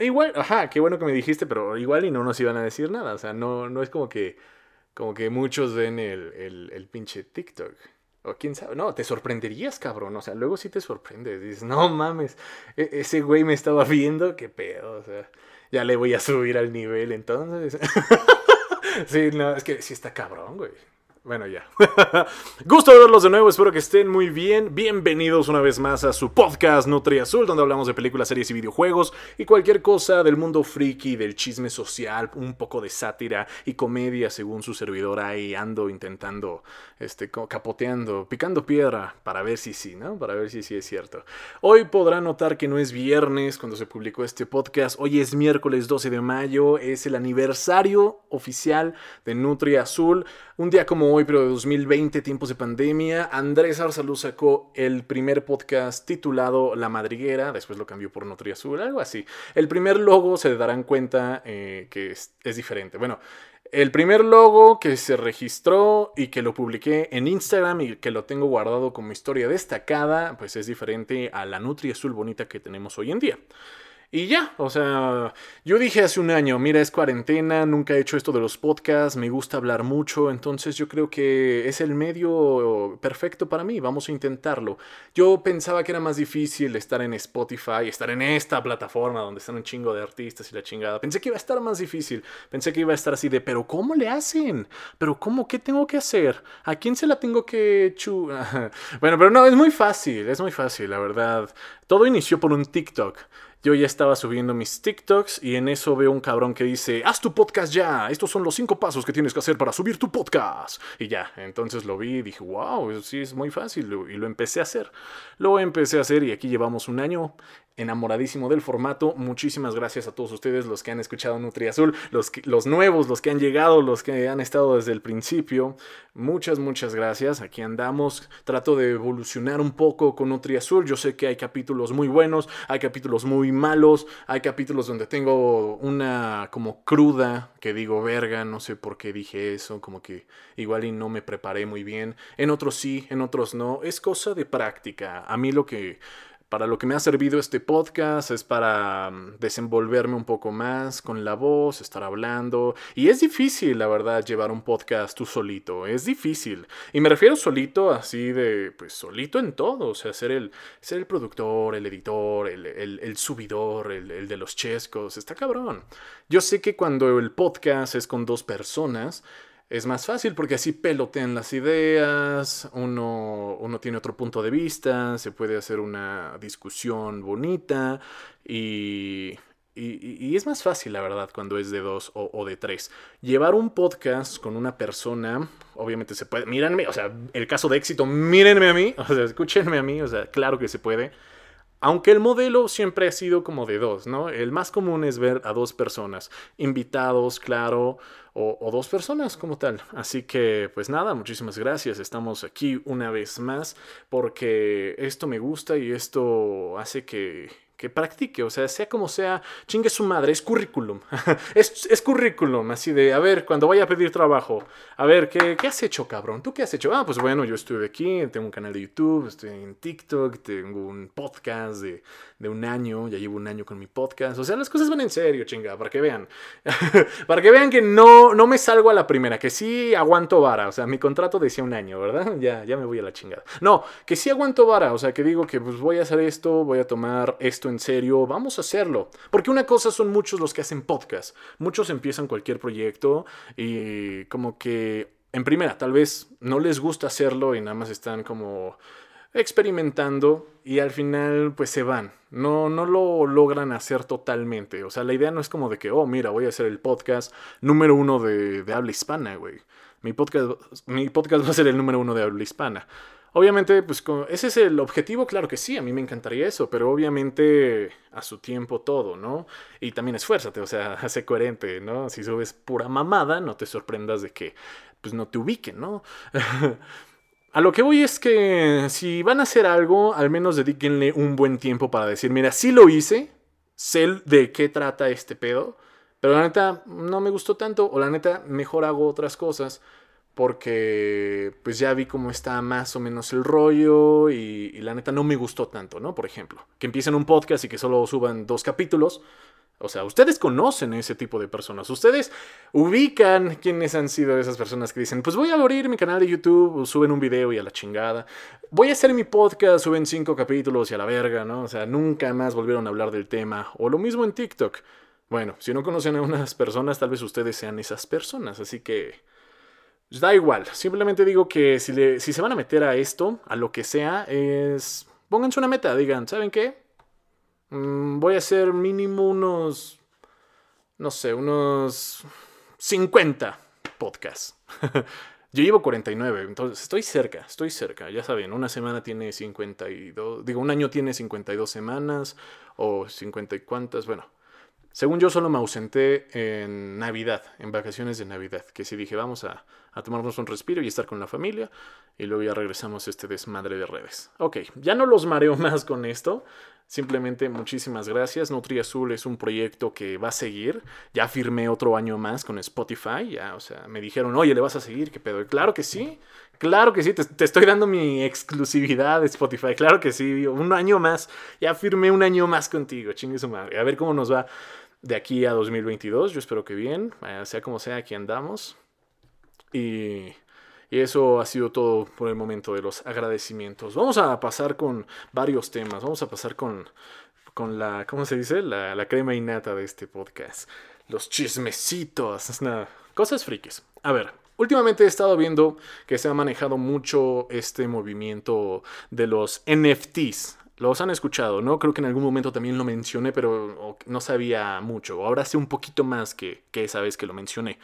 Igual, ajá, qué bueno que me dijiste, pero igual y no nos iban a decir nada. O sea, no, no es como que, como que muchos ven el, el, el pinche TikTok. O quién sabe, no, te sorprenderías, cabrón. O sea, luego sí te sorprendes. Dices, no mames, e, ese güey me estaba viendo, qué pedo. O sea, ya le voy a subir al nivel entonces. sí, no, es que sí está cabrón, güey. Bueno, ya. Gusto verlos de nuevo, espero que estén muy bien. Bienvenidos una vez más a su podcast Nutri Azul, donde hablamos de películas, series y videojuegos y cualquier cosa del mundo friki, del chisme social, un poco de sátira y comedia, según su servidor ahí ando intentando, este, capoteando, picando piedra para ver si sí, ¿no? Para ver si sí es cierto. Hoy podrán notar que no es viernes cuando se publicó este podcast, hoy es miércoles 12 de mayo, es el aniversario oficial de Nutri Azul. Un día como hoy, pero de 2020, tiempos de pandemia, Andrés Arsaluz sacó el primer podcast titulado La Madriguera, después lo cambió por Nutria Azul, algo así. El primer logo se darán cuenta eh, que es, es diferente. Bueno, el primer logo que se registró y que lo publiqué en Instagram y que lo tengo guardado como historia destacada, pues es diferente a la Nutria Azul bonita que tenemos hoy en día. Y ya, o sea, yo dije hace un año, mira, es cuarentena, nunca he hecho esto de los podcasts, me gusta hablar mucho, entonces yo creo que es el medio perfecto para mí, vamos a intentarlo. Yo pensaba que era más difícil estar en Spotify, estar en esta plataforma donde están un chingo de artistas y la chingada. Pensé que iba a estar más difícil, pensé que iba a estar así de, pero ¿cómo le hacen? ¿Pero cómo? ¿Qué tengo que hacer? ¿A quién se la tengo que chu? bueno, pero no, es muy fácil, es muy fácil, la verdad. Todo inició por un TikTok. Yo ya estaba subiendo mis TikToks y en eso veo un cabrón que dice, haz tu podcast ya, estos son los cinco pasos que tienes que hacer para subir tu podcast. Y ya, entonces lo vi y dije, wow, eso sí es muy fácil y lo empecé a hacer. Lo empecé a hacer y aquí llevamos un año enamoradísimo del formato. Muchísimas gracias a todos ustedes, los que han escuchado Nutri Azul, los, los nuevos, los que han llegado, los que han estado desde el principio. Muchas, muchas gracias. Aquí andamos. Trato de evolucionar un poco con Nutri Azul. Yo sé que hay capítulos muy buenos, hay capítulos muy malos, hay capítulos donde tengo una como cruda que digo, verga, no sé por qué dije eso, como que igual y no me preparé muy bien. En otros sí, en otros no. Es cosa de práctica. A mí lo que para lo que me ha servido este podcast es para mm, desenvolverme un poco más con la voz, estar hablando. Y es difícil, la verdad, llevar un podcast tú solito. Es difícil. Y me refiero solito así de, pues solito en todo. O sea, ser el, ser el productor, el editor, el, subidor, el, el de los chescos. Está cabrón. Yo sé que cuando el podcast es con dos personas, es más fácil porque así pelotean las ideas, uno, uno, tiene otro punto de vista, se puede hacer una discusión bonita y, y, es más fácil, la verdad, cuando es de dos o, o, de tres. Llevar un podcast con una persona, obviamente se puede, mírenme, o sea, el caso de éxito, mírenme a mí, o sea, escúchenme a mí, o sea, claro que se puede. Aunque el modelo siempre ha sido como de dos, ¿no? El más común es ver a dos personas, invitados, claro, o, dos personas como tal. Así que, pues nada, muchísimas gracias. Estamos aquí una vez más porque esto me gusta y esto hace que, que practique, o sea, sea como sea, chingue su madre, es currículum. es, es, currículum, así de, a ver, cuando vaya a pedir trabajo, a ver, ¿qué, ¿qué, has hecho, cabrón? ¿Tú qué has hecho? Ah, pues bueno, yo estuve aquí, tengo un canal de YouTube, estoy en TikTok, tengo un podcast de, de un año, ya llevo un año con mi podcast, o sea, las cosas van en serio, chinga, para que vean. para que vean que no, no me salgo a la primera, que sí aguanto vara, o sea, mi contrato decía un año, ¿verdad? Ya, ya me voy a la chingada. No, que sí aguanto vara, o sea, que digo que pues voy a hacer esto, voy a tomar esto en serio, vamos a hacerlo. Porque una cosa son muchos los que hacen podcast. Muchos empiezan cualquier proyecto y como que en primera, tal vez no les gusta hacerlo y nada más están como experimentando y al final pues se van. No, no lo logran hacer totalmente. O sea, la idea no es como de que, oh, mira, voy a hacer el podcast número uno de, de habla hispana, güey. Mi podcast, mi podcast va a ser el número uno de habla hispana. Obviamente, pues ese es el objetivo, claro que sí, a mí me encantaría eso, pero obviamente a su tiempo todo, ¿no? Y también esfuérzate, o sea, hace coherente, ¿no? Si subes pura mamada, no te sorprendas de que, pues no te ubiquen, ¿no? a lo que voy es que si van a hacer algo, al menos dedíquenle un buen tiempo para decir, mira, sí lo hice, sé de qué trata este pedo, pero la neta no me gustó tanto, o la neta mejor hago otras cosas porque pues ya vi cómo está más o menos el rollo y, la neta no me gustó tanto, ¿no? Por ejemplo, que empiecen un podcast y que solo suban dos capítulos, O sea, ustedes conocen ese tipo de personas. Ustedes ubican quiénes han sido esas personas que dicen, pues voy a abrir mi canal de YouTube, suben un video y a la chingada. Voy a hacer mi podcast, suben cinco capítulos y a la verga, ¿no? O sea, nunca más volvieron a hablar del tema. O lo mismo en TikTok. Bueno, si no conocen a unas personas, tal vez ustedes sean esas personas. Así que... Pues, da igual. Simplemente digo que si, si se van a meter a esto, a lo que sea, es... Pónganse una meta, digan, ¿saben qué? Mm, voy a hacer mínimo unos, no sé, unos 50 podcasts. Yo llevo 49, entonces estoy cerca, estoy cerca. Ya saben, una semana tiene 52, digo, un año tiene 52 semanas o 50 y cuantas, bueno. Según yo solo me ausenté en Navidad, en vacaciones de Navidad, que sí dije, vamos a, a tomarnos un respiro y estar con la familia, y luego ya regresamos a este desmadre de redes. Ok, ya no los mareo más con esto, Simplemente muchísimas gracias. Nutri Azul es un proyecto que va a seguir. Ya firmé otro año más con Spotify. Ya, o sea, me dijeron, oye, ¿le vas a seguir? ¿Qué pedo? claro que sí. Claro que sí. Te, estoy dando mi exclusividad de Spotify. Claro que sí. Un año más. Ya firmé un año más contigo. Chingue su madre. A ver cómo nos va de aquí a 2022. Yo espero que bien. Sea como sea, aquí andamos. Y y eso ha sido todo por el momento de los agradecimientos. Vamos a pasar con varios temas. Vamos a pasar con, con la, ¿cómo se dice? La, la crema innata de este podcast. Los chismecitos. Nada, cosas frikis. A ver, Últimamente he estado viendo que se ha manejado mucho este movimiento de los NFTs. Los han escuchado, ¿no? Creo que en algún momento también lo mencioné, pero no sabía mucho. Ahora sé un poquito más que, que esa vez que lo mencioné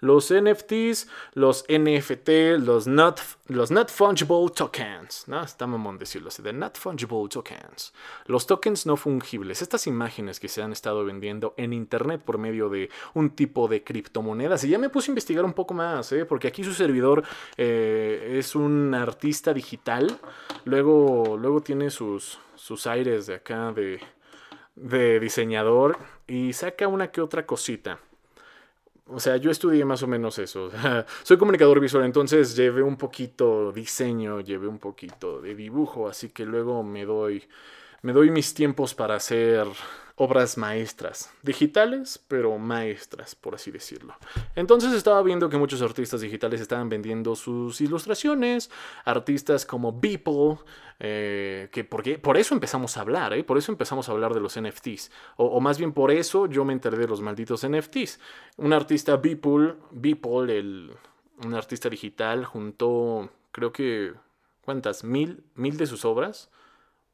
los NFTs, los NFT, los not, los not fungible tokens, ¿no? Está mamón decirlo así, de not fungible tokens. Los tokens no fungibles, estas imágenes que se han estado vendiendo en internet por medio de un tipo de criptomonedas. Y ya me puse a investigar un poco más, ¿eh? porque aquí su servidor eh, es un artista digital, luego, luego tiene sus, sus aires de acá de, de diseñador y saca una que otra cosita. O sea, yo estudié más o menos eso. Soy comunicador visual, entonces llevé un poquito diseño, llevé un poquito de dibujo, así que luego me doy me doy mis tiempos para hacer obras maestras, digitales, pero maestras, por así decirlo. Entonces estaba viendo que muchos artistas digitales estaban vendiendo sus ilustraciones, artistas como Beeple, eh, que porque, por eso empezamos a hablar, ¿eh? por eso empezamos a hablar de los NFTs, o, más bien por eso yo me enteré de los malditos NFTs. Un artista Beeple, Beeple, el, un artista digital, juntó, creo que, ¿cuántas? Mil, mil de sus obras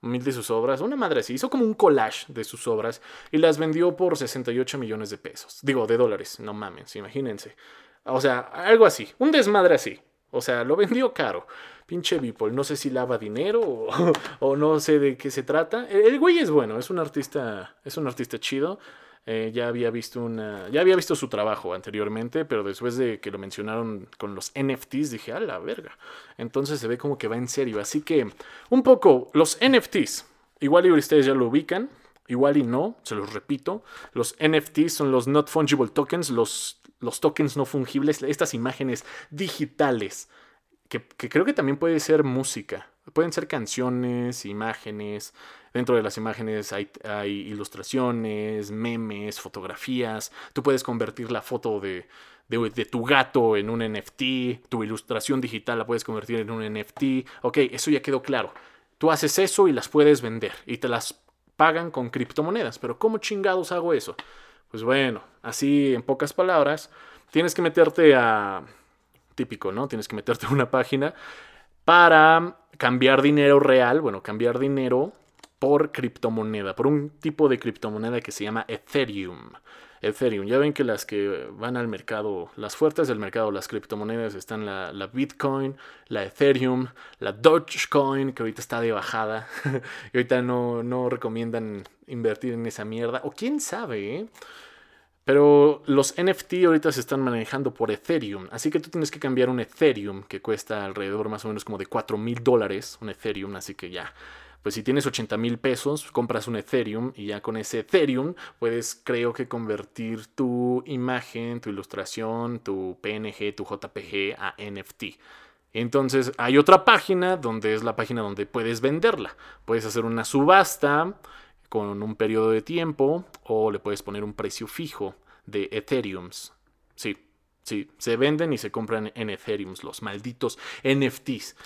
mil de sus obras, una madre así, hizo como un collage de sus obras y las vendió por 68 millones de pesos. Digo, de dólares, no mames, imagínense. O sea, algo así, un desmadre así. O sea, lo vendió caro. Pinche Beeple, no sé si lava dinero o, o, no sé de qué se trata. El güey es bueno, es un artista, es un artista chido. Eh, ya había visto una. Ya había visto su trabajo anteriormente, pero después de que lo mencionaron con los NFTs, dije, a la verga. Entonces se ve como que va en serio. Así que, un poco, los NFTs. Igual y ustedes ya lo ubican. Igual y no, se los repito. Los NFTs son los Not Fungible Tokens, los, los tokens no fungibles, estas imágenes digitales. Que, que creo que también puede ser música. Pueden ser canciones, imágenes, Dentro de las imágenes hay, ilustraciones, memes, fotografías. Tú puedes convertir la foto de, de, tu gato en un NFT, tu ilustración digital la puedes convertir en un NFT. Ok, eso ya quedó claro. Tú haces eso y las puedes vender y te las pagan con criptomonedas. Pero ¿cómo chingados hago eso? Pues bueno, así en pocas palabras, tienes que meterte a... Típico, ¿no? Tienes que meterte a una página para cambiar dinero real, bueno, cambiar dinero por criptomoneda, por un tipo de criptomoneda que se llama Ethereum. Ethereum, ya ven que las que van al mercado, las fuertes del mercado, las criptomonedas están la, Bitcoin, la Ethereum, la Dogecoin, que ahorita está de bajada, y ahorita no, no recomiendan invertir en esa mierda, o quién sabe, ¿eh? Pero los NFT ahorita se están manejando por Ethereum, así que tú tienes que cambiar un Ethereum que cuesta alrededor más o menos como de 4 mil dólares, un Ethereum, así que ya pues si tienes 80 mil pesos, compras un Ethereum y ya con ese Ethereum puedes, creo que, convertir tu imagen, tu ilustración, tu PNG, tu JPG a NFT. Entonces hay otra página donde es la página donde puedes venderla. Puedes hacer una subasta con un periodo de tiempo o le puedes poner un precio fijo de Ethereums. Sí, sí, se venden y se compran en Ethereums, los malditos NFTs.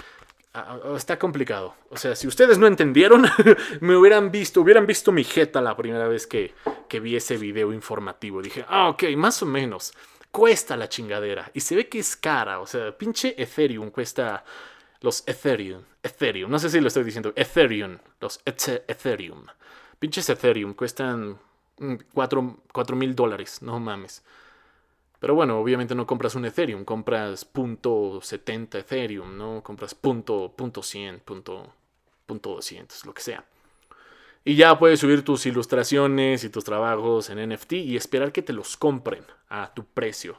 Ah, ah, está complicado. O sea, si ustedes no entendieron, me hubieran visto, hubieran visto mi jeta la primera vez que, que vi ese video informativo. Dije, ah, ok, más o menos. Cuesta la chingadera. Y se ve que es cara. O sea, pinche Ethereum cuesta. Los Ethereum. Ethereum. No sé si lo estoy diciendo. Ethereum. Los Ethereum. Pinches Ethereum cuestan 4 mm, mil dólares. No mames. Pero bueno, obviamente no compras un Ethereum, compras .70 Ethereum, ¿no? Compras punto, punto .100, punto, punto .200, lo que sea. Y ya puedes subir tus ilustraciones y tus trabajos en NFT y esperar que te los compren a tu precio.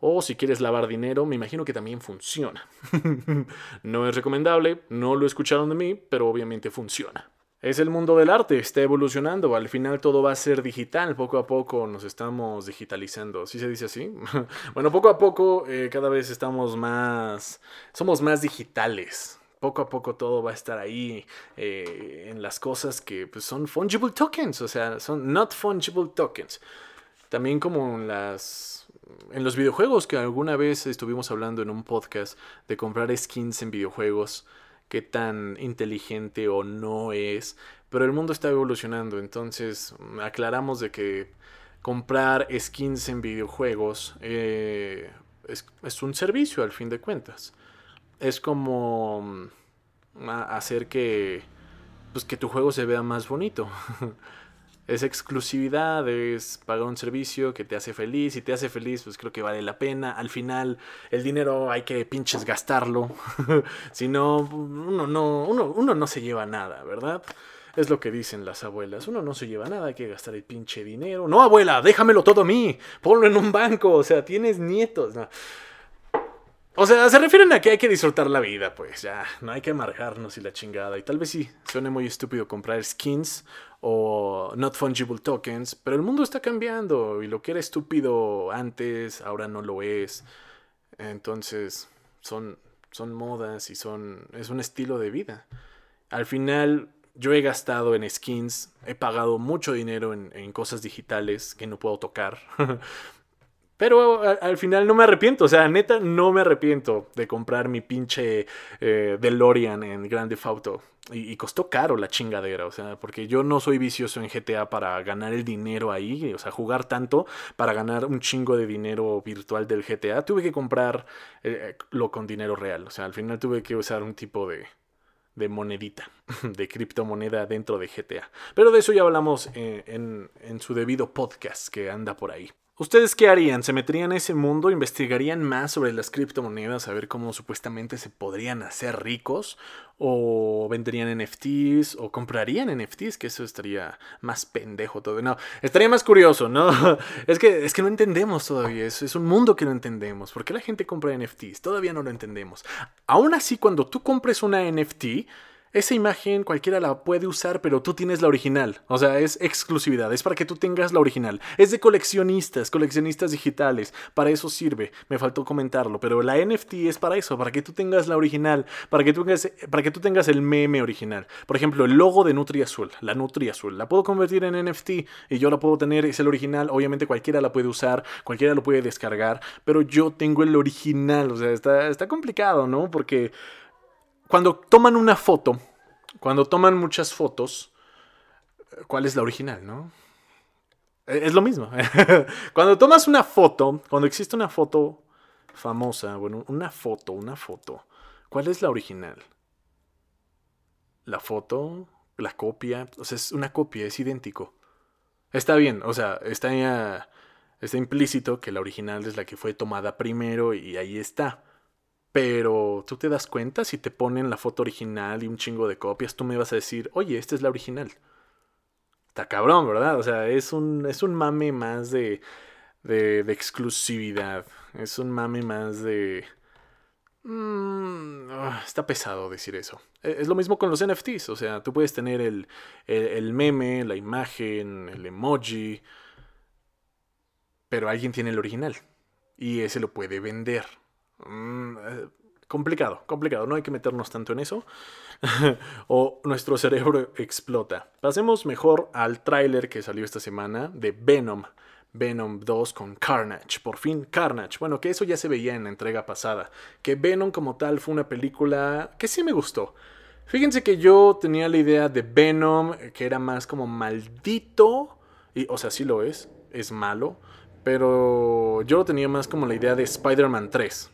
O si quieres lavar dinero, me imagino que también funciona. no es recomendable, no lo escucharon de mí, pero obviamente funciona. Es el mundo del arte, está evolucionando, al final todo va a ser digital, poco a poco nos estamos digitalizando, ¿sí se dice así? bueno, poco a poco eh, cada vez estamos más, somos más digitales, poco a poco todo va a estar ahí eh, en las cosas que pues, son fungible tokens, o sea, son not fungible tokens. También como en las en los videojuegos que alguna vez estuvimos hablando en un podcast de comprar skins en videojuegos qué tan inteligente o no es, pero el mundo está evolucionando, entonces aclaramos de que comprar skins en videojuegos eh, es, un servicio al fin de cuentas. Es como mm, hacer que, pues, que tu juego se vea más bonito. es exclusividad, es pagar un servicio que te hace feliz y te hace feliz, pues creo que vale la pena. Al final, el dinero hay que pinches gastarlo. si no, uno no, uno, uno no se lleva nada, ¿verdad? Es lo que dicen las abuelas. Uno no se lleva nada, hay que gastar el pinche dinero. No, abuela, déjamelo todo a mí. Ponlo en un banco. O sea, tienes nietos. O sea, se refieren a que hay que disfrutar la vida, pues ya, no hay que amargarnos y la chingada. Y tal vez sí, suene muy estúpido comprar skins o not fungible tokens, pero el mundo está cambiando y lo que era estúpido antes, ahora no lo es. Entonces, son, son modas y son, es un estilo de vida. Al final, yo he gastado en skins, he pagado mucho dinero en, en cosas digitales que no puedo tocar. Pero al final no me arrepiento, o sea, neta, no me arrepiento de comprar mi pinche eh, DeLorean en Grande Auto. Y, costó caro la chingadera, o sea, porque yo no soy vicioso en GTA para ganar el dinero ahí, o sea, jugar tanto para ganar un chingo de dinero virtual del GTA. Tuve que comprarlo eh, con dinero real, o sea, al final tuve que usar un tipo de, de monedita, de criptomoneda dentro de GTA. Pero de eso ya hablamos eh, en, en su debido podcast que anda por ahí. ¿Ustedes qué harían? ¿Se meterían en ese mundo? ¿Investigarían más sobre las criptomonedas? A ver cómo supuestamente se podrían hacer ricos. ¿O venderían NFTs? ¿O comprarían NFTs? Que eso estaría más pendejo todo. No, estaría más curioso, ¿no? Es que, es que no entendemos todavía. Es, es un mundo que no entendemos. ¿Por qué la gente compra NFTs? Todavía no lo entendemos. Aún así, cuando tú compres una NFT esa imagen cualquiera la puede usar, pero tú tienes la original. O sea, es exclusividad, es para que tú tengas la original. Es de coleccionistas, coleccionistas digitales. Para eso sirve. Me faltó comentarlo, pero la NFT es para eso, para que tú tengas la original, para que tú tengas, para que tú tengas el meme original. Por ejemplo, el logo de Nutri Azul, la Nutri Azul, la puedo convertir en NFT y yo la puedo tener, es el original. Obviamente cualquiera la puede usar, cualquiera lo puede descargar, pero yo tengo el original. O sea, está, está complicado, ¿no? Porque cuando toman una foto, cuando toman muchas fotos, ¿cuál es la original, no? E, es lo mismo. cuando tomas una foto, cuando existe una foto famosa, bueno, una foto, una foto, ¿cuál es la original? La foto, la copia, o sea, es una copia, es idéntico. Está bien, o sea, está, está implícito que la original es la que fue tomada primero y ahí está. Pero tú te das cuenta si te ponen la foto original y un chingo de copias, tú me vas a decir, oye, esta es la original. Está cabrón, ¿verdad? O sea, es un, es un mame más de, de, exclusividad. Es un mame más de... Mm, ah, está pesado decir eso. E, es lo mismo con los NFTs. O sea, tú puedes tener el, el meme, la imagen, el emoji. Pero alguien tiene el original. Y ese lo puede vender. Mm, eh, complicado, complicado, no hay que meternos tanto en eso. o nuestro cerebro explota. Pasemos mejor al tráiler que salió esta semana de Venom. Venom 2 con Carnage. Por fin Carnage. Bueno, que eso ya se veía en la entrega pasada. Que Venom como tal fue una película que sí me gustó. Fíjense que yo tenía la idea de Venom, que era más como maldito. Y, o sea, sí lo es, es malo. Pero yo lo tenía más como la idea de Spider-Man 3.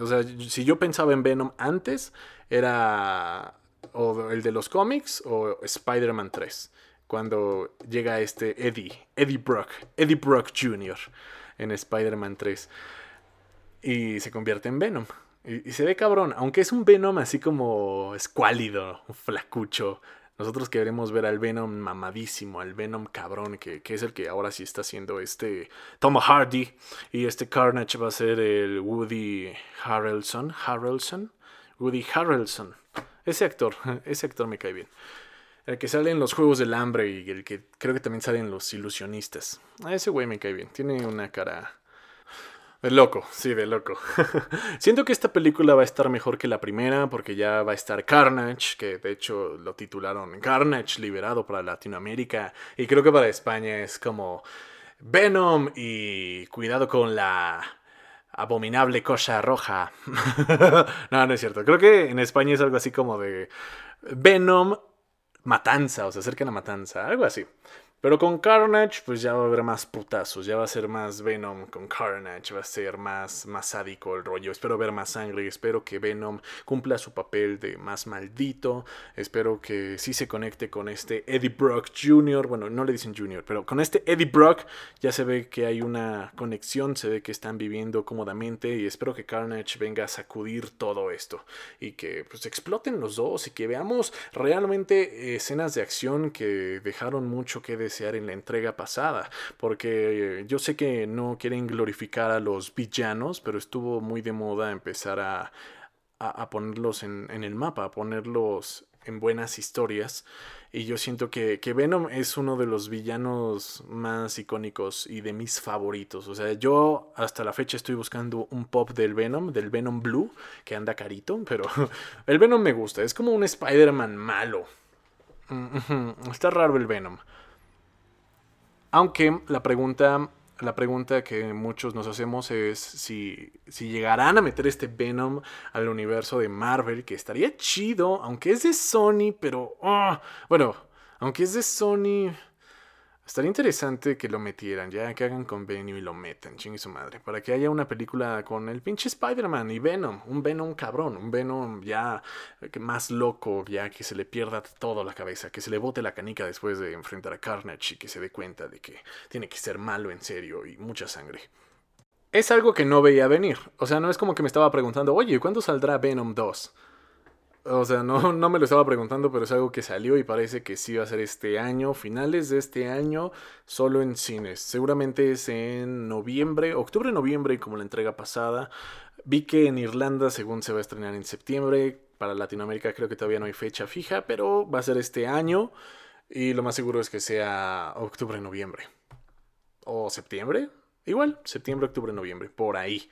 O sea, si yo pensaba en Venom antes, era o el de los cómics o Spider-Man 3. Cuando llega este Eddie, Eddie Brock, Eddie Brock Jr. en Spider-Man 3. Y se convierte en Venom. Y, se ve cabrón, aunque es un Venom así como escuálido, flacucho. Nosotros queremos ver al Venom mamadísimo, al Venom cabrón, que, que, es el que ahora sí está haciendo este Tom Hardy. Y este Carnage va a ser el Woody Harrelson. Harrelson. Woody Harrelson. Ese actor, ese actor me cae bien. El que sale en los Juegos del Hambre y el que creo que también sale en Los Ilusionistas. A ese güey me cae bien. Tiene una cara de loco, sí, de loco. Siento que esta película va a estar mejor que la primera porque ya va a estar Carnage, que de hecho lo titularon Carnage liberado para Latinoamérica y creo que para España es como Venom y cuidado con la abominable cosa roja. no, no es cierto. Creo que en España es algo así como de Venom matanza, o se acercan a matanza, algo así. Pero con Carnage, pues ya va a haber más putazos, ya va a ser más Venom con Carnage, va a ser más, más sádico el rollo. Espero ver más sangre, espero que Venom cumpla su papel de más maldito. Espero que sí se conecte con este Eddie Brock Jr. Bueno, no le dicen Jr., pero con este Eddie Brock ya se ve que hay una conexión, se ve que están viviendo cómodamente y espero que Carnage venga a sacudir todo esto y que pues exploten los dos y que veamos realmente escenas de acción que dejaron mucho que decir en la entrega pasada, porque eh, yo sé que no quieren glorificar a los villanos, pero estuvo muy de moda empezar a, a, ponerlos en, en, el mapa, a ponerlos en buenas historias. Y yo siento que, que, Venom es uno de los villanos más icónicos y de mis favoritos. O sea, yo hasta la fecha estoy buscando un pop del Venom, del Venom Blue, que anda carito, pero el Venom me gusta. Es como un Spider-Man malo. Mm, está raro el Venom. Aunque la pregunta, la pregunta que muchos nos hacemos es si, si llegarán a meter este Venom al universo de Marvel, que estaría chido, aunque es de Sony, pero... Ah, bueno, aunque es de Sony... Estaría interesante que lo metieran, ya que hagan convenio y lo metan, chingue su madre. Para que haya una película con el pinche Spider-Man y Venom. Un Venom cabrón, un Venom ya más loco, ya que se le pierda todo la cabeza, que se le bote la canica después de enfrentar a Carnage y que se dé cuenta de que tiene que ser malo en serio y mucha sangre. Es algo que no veía venir. O sea, no es como que me estaba preguntando, oye, ¿cuándo saldrá Venom 2? O sea, no, no me lo estaba preguntando, pero es algo que salió y parece que sí va a ser este año, finales de este año, solo en cines. Seguramente es en noviembre, octubre, noviembre, como la entrega pasada. Vi que en Irlanda, según se va a estrenar en septiembre, para Latinoamérica creo que todavía no hay fecha fija, pero va a ser este año y lo más seguro es que sea octubre, noviembre. O septiembre, igual, septiembre, octubre, noviembre, por ahí.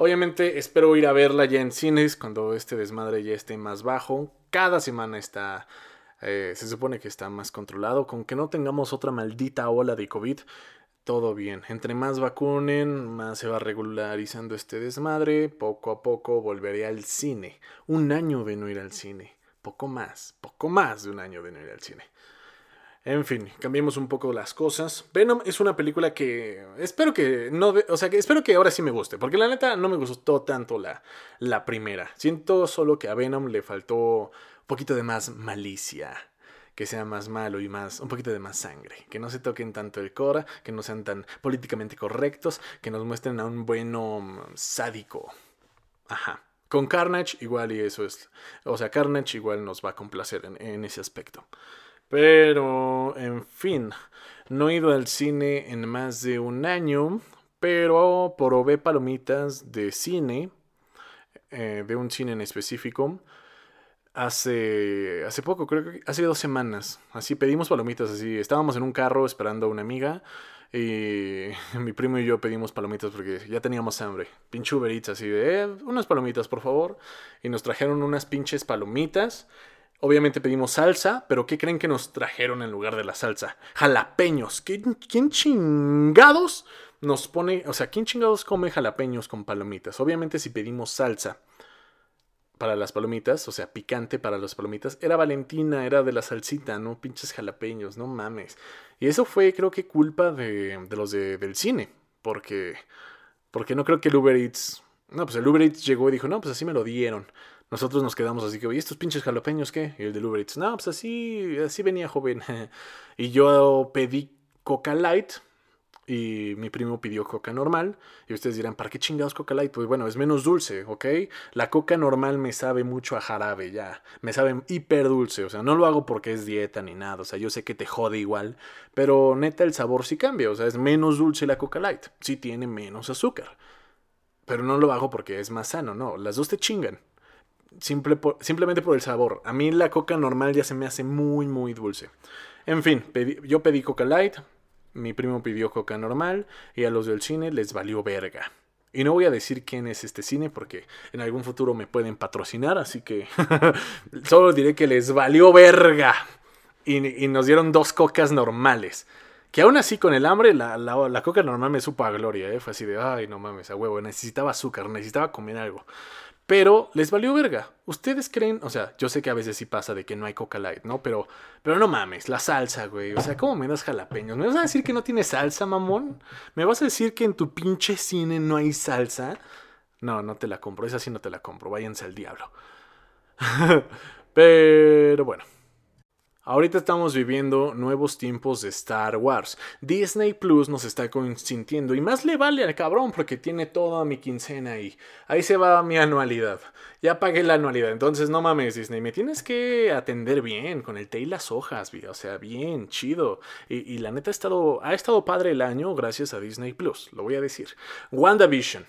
Obviamente espero ir a verla ya en cines cuando este desmadre ya esté más bajo. Cada semana está, eh, se supone que está más controlado. Con que no tengamos otra maldita ola de COVID, todo bien. Entre más vacunen, más se va regularizando este desmadre. Poco a poco volveré al cine. Un año de no ir al cine. Poco más, poco más de un año de no ir al cine. En fin, cambiemos un poco las cosas. Venom es una película que espero que no, o sea, que espero que ahora sí me guste, porque la neta no me gustó tanto la, la primera. Siento solo que a Venom le faltó un poquito de más malicia, que sea más malo y más, un poquito de más sangre, que no se toquen tanto el cora, que no sean tan políticamente correctos, que nos muestren a un Venom sádico. Ajá. Con Carnage igual y eso es, o sea, Carnage igual nos va a complacer en ese aspecto. Pero, en fin, no he ido al cine en más de un año, pero probé palomitas de cine, eh, de un cine en específico. hace, hace poco, creo que hace dos semanas. Así pedimos palomitas, así. Estábamos en un carro esperando a una amiga. Y mi primo y yo pedimos palomitas porque ya teníamos hambre. Pinche Uber así de, eh, unas palomitas, por favor. Y nos trajeron unas pinches palomitas. Obviamente pedimos salsa, pero ¿qué creen que nos trajeron en lugar de la salsa? Jalapeños. ¿Quién chingados nos pone, o sea, quién chingados come jalapeños con palomitas? Obviamente si pedimos salsa para las palomitas, o sea, picante para las palomitas, era Valentina, era de la salsita, no pinches jalapeños, no mames. Y eso fue, creo que, culpa de, de los de, del cine, porque, porque no creo que el Uber Eats, no, pues el Uber Eats llegó y dijo, no, pues así me lo dieron. Nosotros nos quedamos así que, oye, ¿estos pinches jalapeños qué? Y el del Uber Eats, no, pues así, así venía joven. y yo pedí Coca Light, y mi primo pidió coca normal. Y ustedes dirán, ¿para qué chingados coca light? Pues bueno, es menos dulce, ¿ok? La coca normal me sabe mucho a jarabe ya. Me sabe hiper dulce. O sea, no lo hago porque es dieta ni nada. O sea, yo sé que te jode igual. Pero neta, el sabor sí cambia. O sea, es menos dulce la coca light. Sí tiene menos azúcar. Pero no lo hago porque es más sano, no. Las dos te chingan. Simple simplemente por el sabor. A mí la coca normal ya se me hace muy, muy dulce. En fin, yo pedí coca light mi primo pidió coca normal y a los del cine les valió verga. Y no voy a decir quién es este cine porque en algún futuro me pueden patrocinar, así que solo diré que les valió verga. Y, nos dieron dos cocas normales. Que aún así con el hambre la, la, coca normal me supo a gloria, ¿eh? Fue así de, ay, no mames, a huevo, necesitaba azúcar, necesitaba comer algo. Pero les valió verga. ¿Ustedes creen? O sea, yo sé que a veces sí pasa de que no hay Coca Light, ¿no? Pero, pero no mames, la salsa, güey. O sea, ¿cómo me das jalapeños? ¿Me vas a decir que no tiene salsa, mamón? ¿Me vas a decir que en tu pinche cine no hay salsa? No, no te la compro. Esa sí no te la compro. Váyanse al diablo. pero bueno. Ahorita estamos viviendo nuevos tiempos de Star Wars. Disney Plus nos está consintiendo y más le vale al cabrón porque tiene toda mi quincena ahí. Ahí se va mi anualidad. Ya pagué la anualidad, entonces no mames Disney, me tienes que atender bien con el té y las hojas, o sea, bien, chido. Y, la neta ha estado, ha estado padre el año gracias a Disney Plus, lo voy a decir. WandaVision.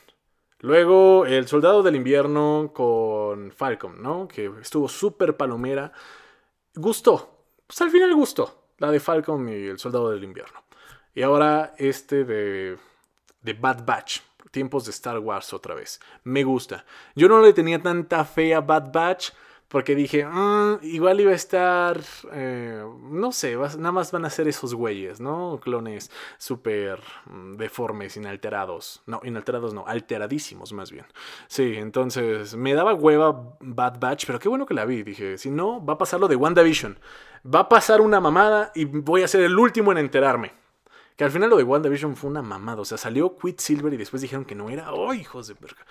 Luego El Soldado del Invierno con Falcon, ¿no? Que estuvo súper palomera. Gustó, pues al final gustó. La de Falcon y el Soldado del Invierno. Y ahora este de, de Bad Batch. Tiempos de Star Wars otra vez. Me gusta. Yo no le tenía tanta fe a Bad Batch porque dije, mm, igual iba a estar, eh, no sé, nada más van a ser esos güeyes, ¿no? Clones súper mm, deformes, inalterados. No, inalterados no, alteradísimos más bien. Sí, entonces me daba hueva Bad Batch, pero qué bueno que la vi. Dije, si no, va a pasar lo de WandaVision. Va a pasar una mamada y voy a ser el último en enterarme. Que al final lo de WandaVision fue una mamada. O sea, salió Silver y después dijeron que no era. ¡Oh, hijos de verga!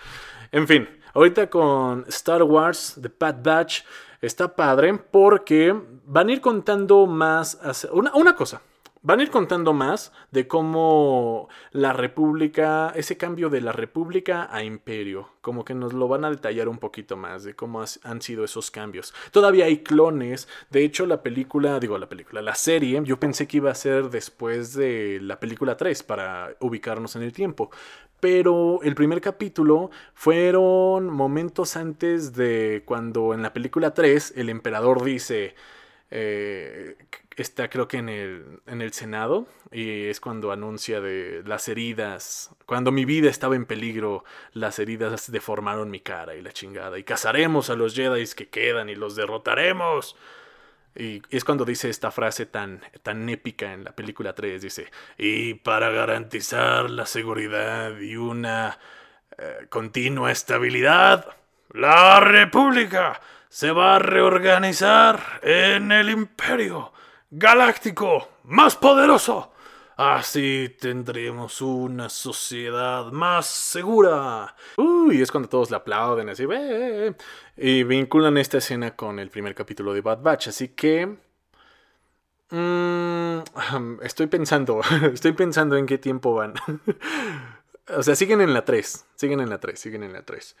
En fin, ahorita con Star Wars, The Bad Batch, está padre porque van a ir contando más. Una cosa. Van a ir contando más de cómo la República, ese cambio de la República a Imperio, como que nos lo van a detallar un poquito más de cómo han sido esos cambios. Todavía hay clones, de hecho la película, digo la película, la serie, yo pensé que iba a ser después de la película 3 para ubicarnos en el tiempo, pero el primer capítulo fueron momentos antes de cuando en la película 3 el emperador dice... Eh, está creo que en el, en el Senado y es cuando anuncia de las heridas, cuando mi vida estaba en peligro, las heridas deformaron mi cara y la chingada y cazaremos a los Jedi que quedan y los derrotaremos. Y es cuando dice esta frase tan, tan épica en la película 3, dice, y para garantizar la seguridad y una eh, continua estabilidad, la República se va a reorganizar en el imperio galáctico más poderoso. Así tendremos una sociedad más segura. Uy, es cuando todos le aplauden así. Y vinculan esta escena con el primer capítulo de Bad Batch. Así que... Mm, estoy pensando, estoy pensando en qué tiempo van. o sea, siguen en la 3. Siguen en la 3, siguen en la 3.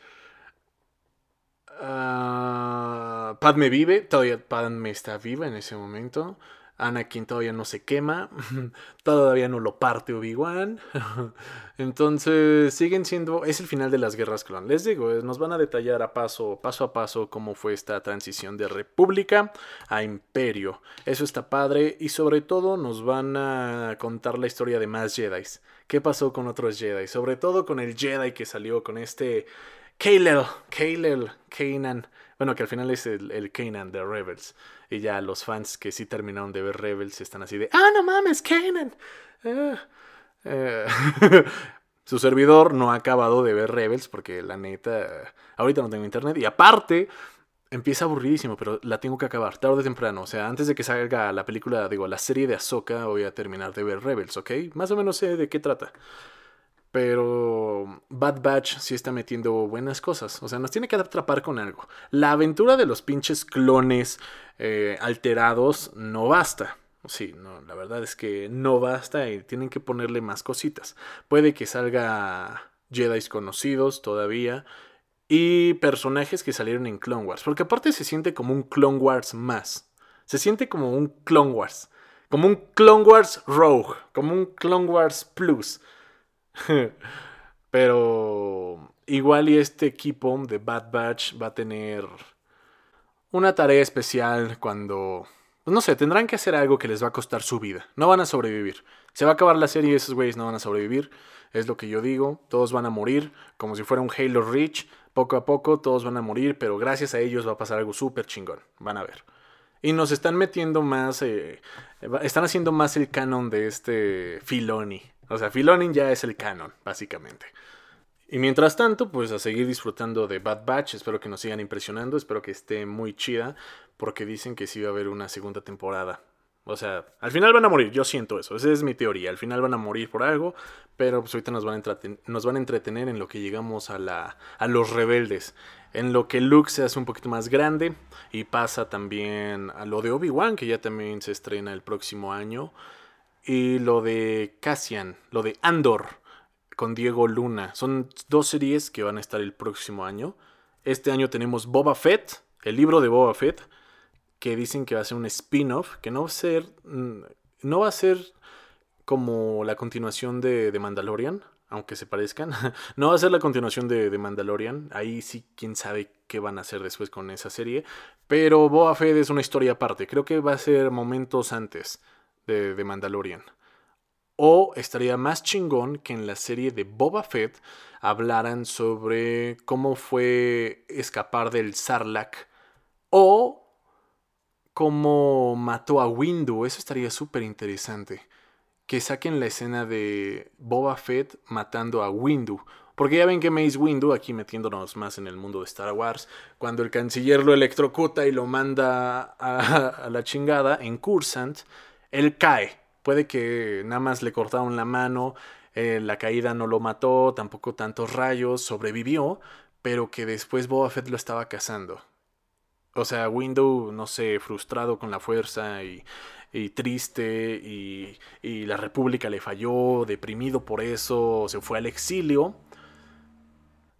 Uh, Padme vive, todavía Padme está viva en ese momento. Anakin todavía no se quema, todavía no lo parte Obi-Wan. Entonces siguen siendo, es el final de las guerras clon. Les digo, nos van a detallar a paso, paso a paso cómo fue esta transición de república a imperio. Eso está padre y sobre todo nos van a contar la historia de más Jedi. ¿Qué pasó con otros Jedi? Sobre todo con el Jedi que salió con este Kalel, Kalel, Kanan. Bueno, que al final es el, el Kanan de Rebels. Y ya los fans que sí terminaron de ver Rebels están así de, ah, no mames, Kanan. Eh, eh. Su servidor no ha acabado de ver Rebels porque la neta, ahorita no tengo internet. Y aparte, empieza aburridísimo, pero la tengo que acabar tarde o temprano. O sea, antes de que salga la película, digo, la serie de Ahsoka, voy a terminar de ver Rebels, ¿ok? Más o menos sé de qué trata. Pero Bad Batch sí está metiendo buenas cosas. O sea, nos tiene que atrapar con algo. La aventura de los pinches clones eh, alterados no basta. Sí, no, la verdad es que no basta y tienen que ponerle más cositas. Puede que salga Jedi conocidos todavía y personajes que salieron en Clone Wars. Porque aparte se siente como un Clone Wars más. Se siente como un Clone Wars. Como un Clone Wars Rogue. Como un Clone Wars Plus. Pero igual y este equipo de Bad Batch va a tener una tarea especial cuando... Pues no sé, tendrán que hacer algo que les va a costar su vida. No van a sobrevivir. Se va a acabar la serie y esos güeyes no van a sobrevivir. Es lo que yo digo. Todos van a morir como si fuera un Halo Reach. Poco a poco todos van a morir, pero gracias a ellos va a pasar algo súper chingón. Van a ver. Y nos están metiendo más... Eh, están haciendo más el canon de este Filoni. O sea, Filonin ya es el canon, básicamente. Y mientras tanto, pues a seguir disfrutando de Bad Batch. Espero que nos sigan impresionando. Espero que esté muy chida. Porque dicen que sí va a haber una segunda temporada. O sea, al final van a morir. Yo siento eso. Esa es mi teoría. Al final van a morir por algo. Pero pues ahorita nos van a, nos van a entretener en lo que llegamos a, la, a los rebeldes. En lo que Luke se hace un poquito más grande. Y pasa también a lo de Obi-Wan, que ya también se estrena el próximo año y lo de Cassian, lo de Andor con Diego Luna. Son dos series que van a estar el próximo año. Este año tenemos Boba Fett, el libro de Boba Fett, que dicen que va a ser un spin-off, que no va a ser, mm, no va a ser como la continuación de, de Mandalorian, aunque se parezcan. no va a ser la continuación de, de, Mandalorian. Ahí sí, quién sabe qué van a hacer después con esa serie. Pero Boba Fett es una historia aparte. Creo que va a ser momentos antes de, Mandalorian. O estaría más chingón que en la serie de Boba Fett hablaran sobre cómo fue escapar del Sarlacc. O cómo mató a Windu. Eso estaría súper interesante. Que saquen la escena de Boba Fett matando a Windu. Porque ya ven que Mace Windu, aquí metiéndonos más en el mundo de Star Wars, cuando el canciller lo electrocuta y lo manda a, a la chingada en Cursant, él cae. Puede que nada más le cortaron la mano, eh, la caída no lo mató, tampoco tantos rayos, sobrevivió, pero que después Boba Fett lo estaba cazando. O sea, Window, no sé, frustrado con la fuerza y, y triste y, y la República le falló, deprimido por eso, se fue al exilio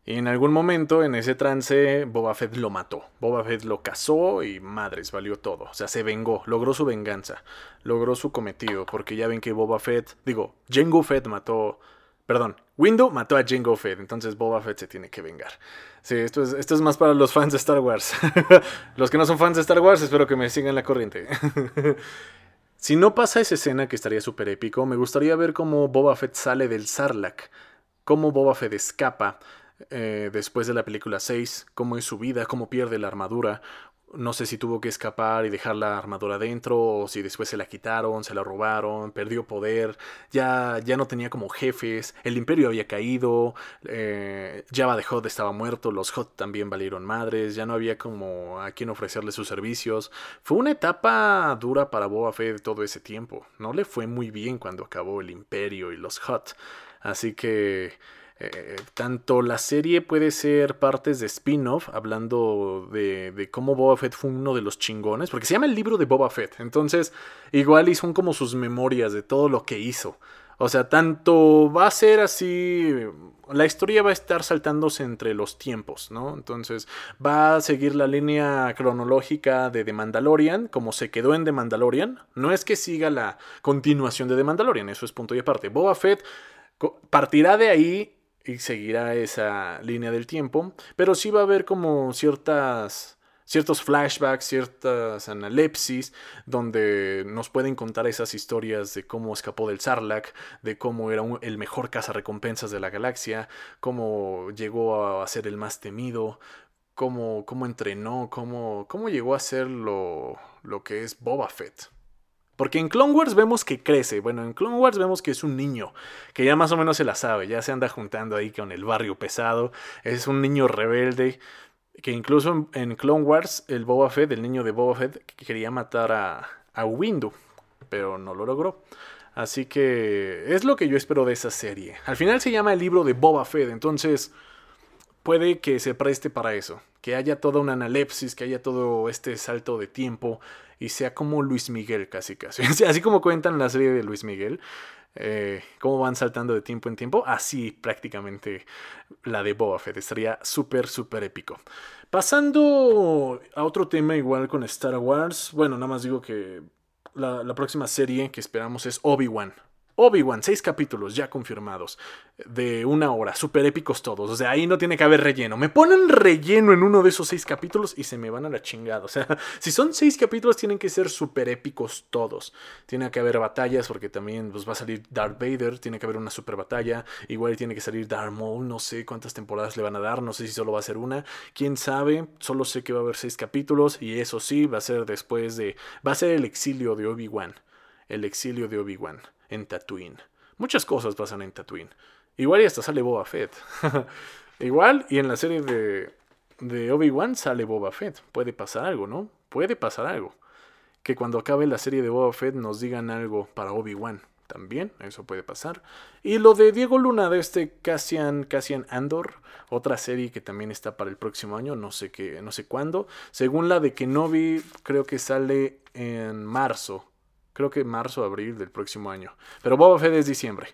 en algún momento, en ese trance, Boba Fett lo mató. Boba Fett lo cazó y madres, valió todo. O sea, se vengó, logró su venganza, logró su cometido. Porque ya ven que Boba Fett, digo, Jango Fett mató. Perdón, Windu mató a Jango Fett, entonces Boba Fett se tiene que vengar. Sí, esto es, esto es más para los fans de Star Wars. los que no son fans de Star Wars, espero que me sigan la corriente. si no pasa esa escena, que estaría súper épico, me gustaría ver cómo Boba Fett sale del Sarlacc. Cómo Boba Fett escapa eh, después de la película 6, cómo es su vida, cómo pierde la armadura. No sé si tuvo que escapar y dejar la armadura dentro, o si después se la quitaron, se la robaron, perdió poder, ya, ya no tenía como jefes, el imperio había caído, eh, Java de Hot estaba muerto, los Hot también valieron madres, ya no había como a quien ofrecerle sus servicios. Fue una etapa dura para Boba Fett todo ese tiempo. No le fue muy bien cuando acabó el imperio y los Hot. Así que eh, tanto la serie puede ser partes de spin-off, hablando de, de, cómo Boba Fett fue uno de los chingones, porque se llama el libro de Boba Fett, entonces igual y son como sus memorias de todo lo que hizo. O sea, tanto va a ser así, la historia va a estar saltándose entre los tiempos, ¿no? Entonces va a seguir la línea cronológica de The Mandalorian, como se quedó en The Mandalorian. No es que siga la continuación de The Mandalorian, eso es punto y aparte. Boba Fett partirá de ahí y seguirá esa línea del tiempo, pero sí va a haber como ciertas ciertos flashbacks, ciertas analepsis, donde nos pueden contar esas historias de cómo escapó del Sarlacc, de cómo era el mejor cazarrecompensas de la galaxia, cómo llegó a ser el más temido, cómo, cómo entrenó, cómo, cómo llegó a ser lo, lo que es Boba Fett. Porque en Clone Wars vemos que crece. Bueno, en Clone Wars vemos que es un niño, que ya más o menos se la sabe, ya se anda juntando ahí con el barrio pesado. Es un niño rebelde, que incluso en, Clone Wars, el Boba Fett, el niño de Boba Fett, quería matar a, a Windu, pero no lo logró. Así que es lo que yo espero de esa serie. Al final se llama el libro de Boba Fett, entonces puede que se preste para eso. Que haya toda una analepsis, que haya todo este salto de tiempo y sea como Luis Miguel casi casi. Así como cuentan la serie de Luis Miguel. Eh, cómo van saltando de tiempo en tiempo, así prácticamente la de Boba Fett. Estaría súper, súper épico. Pasando a otro tema igual con Star Wars, bueno, nada más digo que la, la próxima serie que esperamos es Obi-Wan. Obi-Wan, seis capítulos ya confirmados, de una hora, súper épicos todos. O sea, ahí no tiene que haber relleno. Me ponen relleno en uno de esos seis capítulos y se me van a la chingada. O sea, si son seis capítulos, tienen que ser súper épicos todos. Tiene que haber batallas, porque también pues, va a salir Darth Vader, tiene que haber una super batalla. Igual tiene que salir Darth Maul, no sé cuántas temporadas le van a dar, no sé si solo va a ser una. Quién sabe, solo sé que va a haber seis capítulos y eso sí, va a ser después de. Va a ser el exilio de Obi-Wan. El exilio de Obi-Wan en Tatooine. Muchas cosas pasan en Tatooine. Igual y hasta sale Boba Fett. Igual y en la serie de, Obi-Wan sale Boba Fett. Puede pasar algo, ¿no? Puede pasar algo. Que cuando acabe la serie de Boba Fett nos digan algo para Obi-Wan. También, eso puede pasar. Y lo de Diego Luna, de este Cassian, Cassian Andor, otra serie que también está para el próximo año, no sé qué, no sé cuándo. Según la de Kenobi, creo que sale en marzo Creo que marzo o abril del próximo año. Pero Boba Fett es diciembre.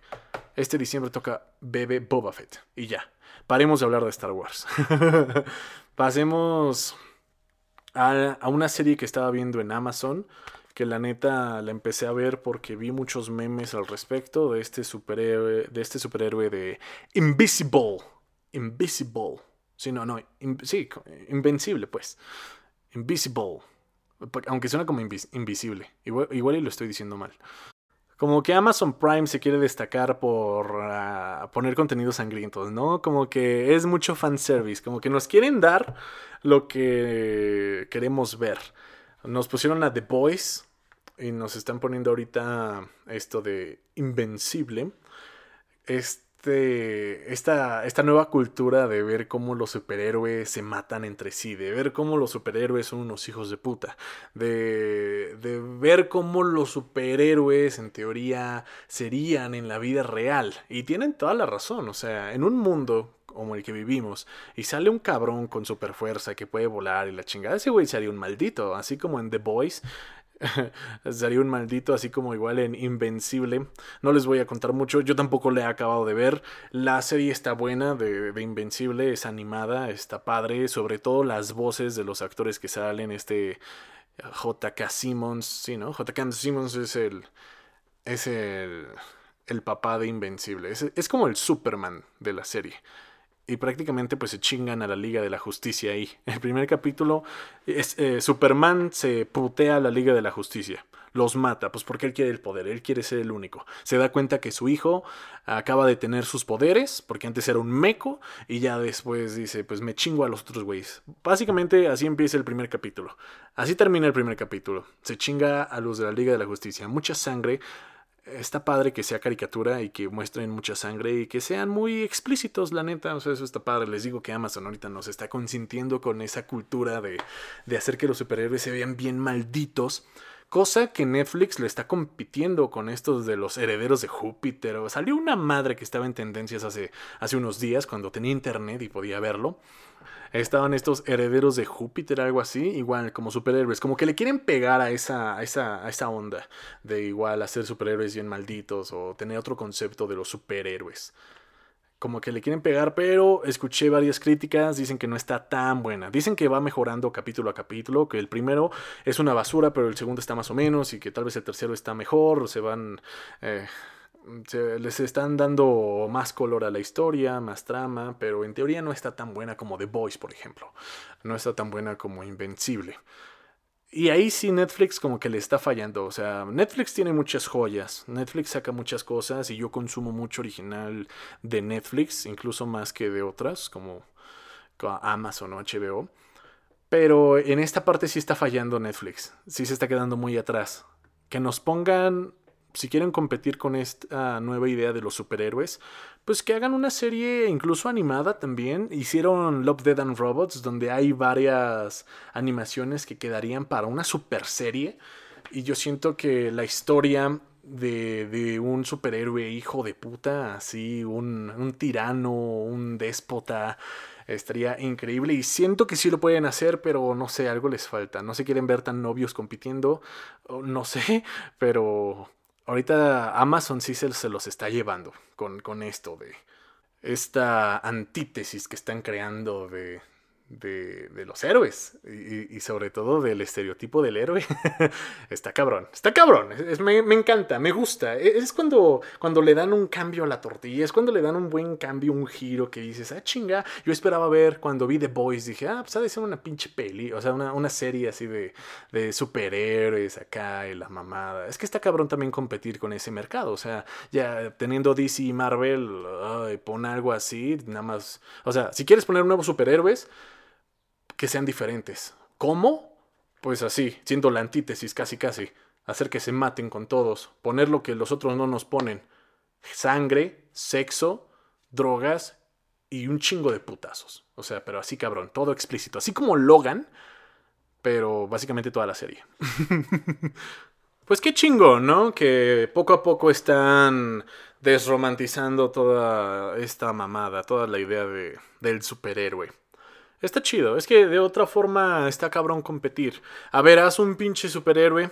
Este diciembre toca Bebe Boba Fett. Y ya. Paremos de hablar de Star Wars. Pasemos a, una serie que estaba viendo en Amazon. Que la neta la empecé a ver porque vi muchos memes al respecto de este superhéroe. De este superhéroe de Invisible. Invisible. Sí, no, no. sí, invencible, pues. Invisible. Aunque suena como invisible. Igual, y lo estoy diciendo mal. Como que Amazon Prime se quiere destacar por ah, poner contenidos sangrientos, ¿no? Como que es mucho fanservice, como que nos quieren dar lo que queremos ver. Nos pusieron a The Boys y nos están poniendo ahorita esto de Invencible. Este este, esta, esta nueva cultura de ver cómo los superhéroes se matan entre sí, de ver cómo los superhéroes son unos hijos de puta, de, de ver cómo los superhéroes en teoría serían en la vida real. Y tienen toda la razón, o sea, en un mundo como el que vivimos, y sale un cabrón con super fuerza que puede volar y la chingada, ese güey sería un maldito, así como en The Boys, Sería un maldito, así como igual en Invencible. No les voy a contar mucho, yo tampoco le he acabado de ver. La serie está buena de, Invencible, es animada, está padre, sobre todo las voces de los actores que salen, este JK Simmons, sí, ¿no? JK Simmons es el... es el... el papá de Invencible, es, es como el Superman de la serie y prácticamente pues se chingan a la Liga de la Justicia ahí. El primer capítulo es eh, Superman se putea a la Liga de la Justicia. Los mata, pues porque él quiere el poder, él quiere ser el único. Se da cuenta que su hijo acaba de tener sus poderes, porque antes era un meco, y ya después dice, pues me chingo a los otros güeyes. Básicamente así empieza el primer capítulo. Así termina el primer capítulo. Se chinga a los de la Liga de la Justicia. Mucha sangre, está padre que sea caricatura y que muestren mucha sangre y que sean muy explícitos, la neta. O sea, eso está padre. Les digo que Amazon ahorita nos está consintiendo con esa cultura de, de hacer que los superhéroes se vean bien malditos. Cosa que Netflix le está compitiendo con estos de los herederos de Júpiter. Salió una madre que estaba en tendencias hace, hace unos días cuando tenía internet y podía verlo. Estaban estos herederos de Júpiter, algo así, igual como superhéroes. Como que le quieren pegar a esa, a esa, a esa onda de igual hacer superhéroes bien malditos o tener otro concepto de los superhéroes como que le quieren pegar, pero escuché varias críticas, dicen que no está tan buena. Dicen que va mejorando capítulo a capítulo, que el primero es una basura, pero el segundo está más o menos, y que tal vez el tercero está mejor, se van... Eh, se, les están dando más color a la historia, más trama, pero en teoría no está tan buena como The Boys, por ejemplo. No está tan buena como Invencible. Y ahí sí Netflix como que le está fallando. O sea, Netflix tiene muchas joyas. Netflix saca muchas cosas y yo consumo mucho original de Netflix, incluso más que de otras, como Amazon o HBO. Pero en esta parte sí está fallando Netflix. Sí se está quedando muy atrás. Que nos pongan si quieren competir con esta nueva idea de los superhéroes, pues que hagan una serie incluso animada también. Hicieron Love, Dead and Robots, donde hay varias animaciones que quedarían para una super serie. Y yo siento que la historia de, de un superhéroe hijo de puta, así, un, un tirano, un déspota, estaría increíble y siento que sí lo pueden hacer, pero no sé, algo les falta. No se quieren ver tan novios compitiendo, no sé, pero ahorita Amazon sí se, se los está llevando con, con esto de esta antítesis que están creando de, de, los héroes y, sobre todo del estereotipo del héroe. está cabrón, está cabrón, me, me, encanta, me gusta. E, es cuando, cuando le dan un cambio a la tortilla, es cuando le dan un buen cambio, un giro que dices, ah, chinga, yo esperaba ver cuando vi The Boys, dije, ah, pues ha de ser una pinche peli, o sea, una, una serie así de, de superhéroes acá y la mamada. Es que está cabrón también competir con ese mercado, o sea, ya teniendo DC y Marvel, ay, pon algo así, nada más, o sea, si quieres poner nuevos superhéroes, que sean diferentes. ¿Cómo? Pues así, siendo la antítesis casi casi. Hacer que se maten con todos, poner lo que los otros no nos ponen. Sangre, sexo, drogas y un chingo de putazos. O sea, pero así cabrón, todo explícito. Así como Logan, pero básicamente toda la serie. pues qué chingo, ¿no? Que poco a poco están desromantizando toda esta mamada, toda la idea de, del superhéroe. Está chido. Es que de otra forma está cabrón competir. A ver, haz un pinche superhéroe.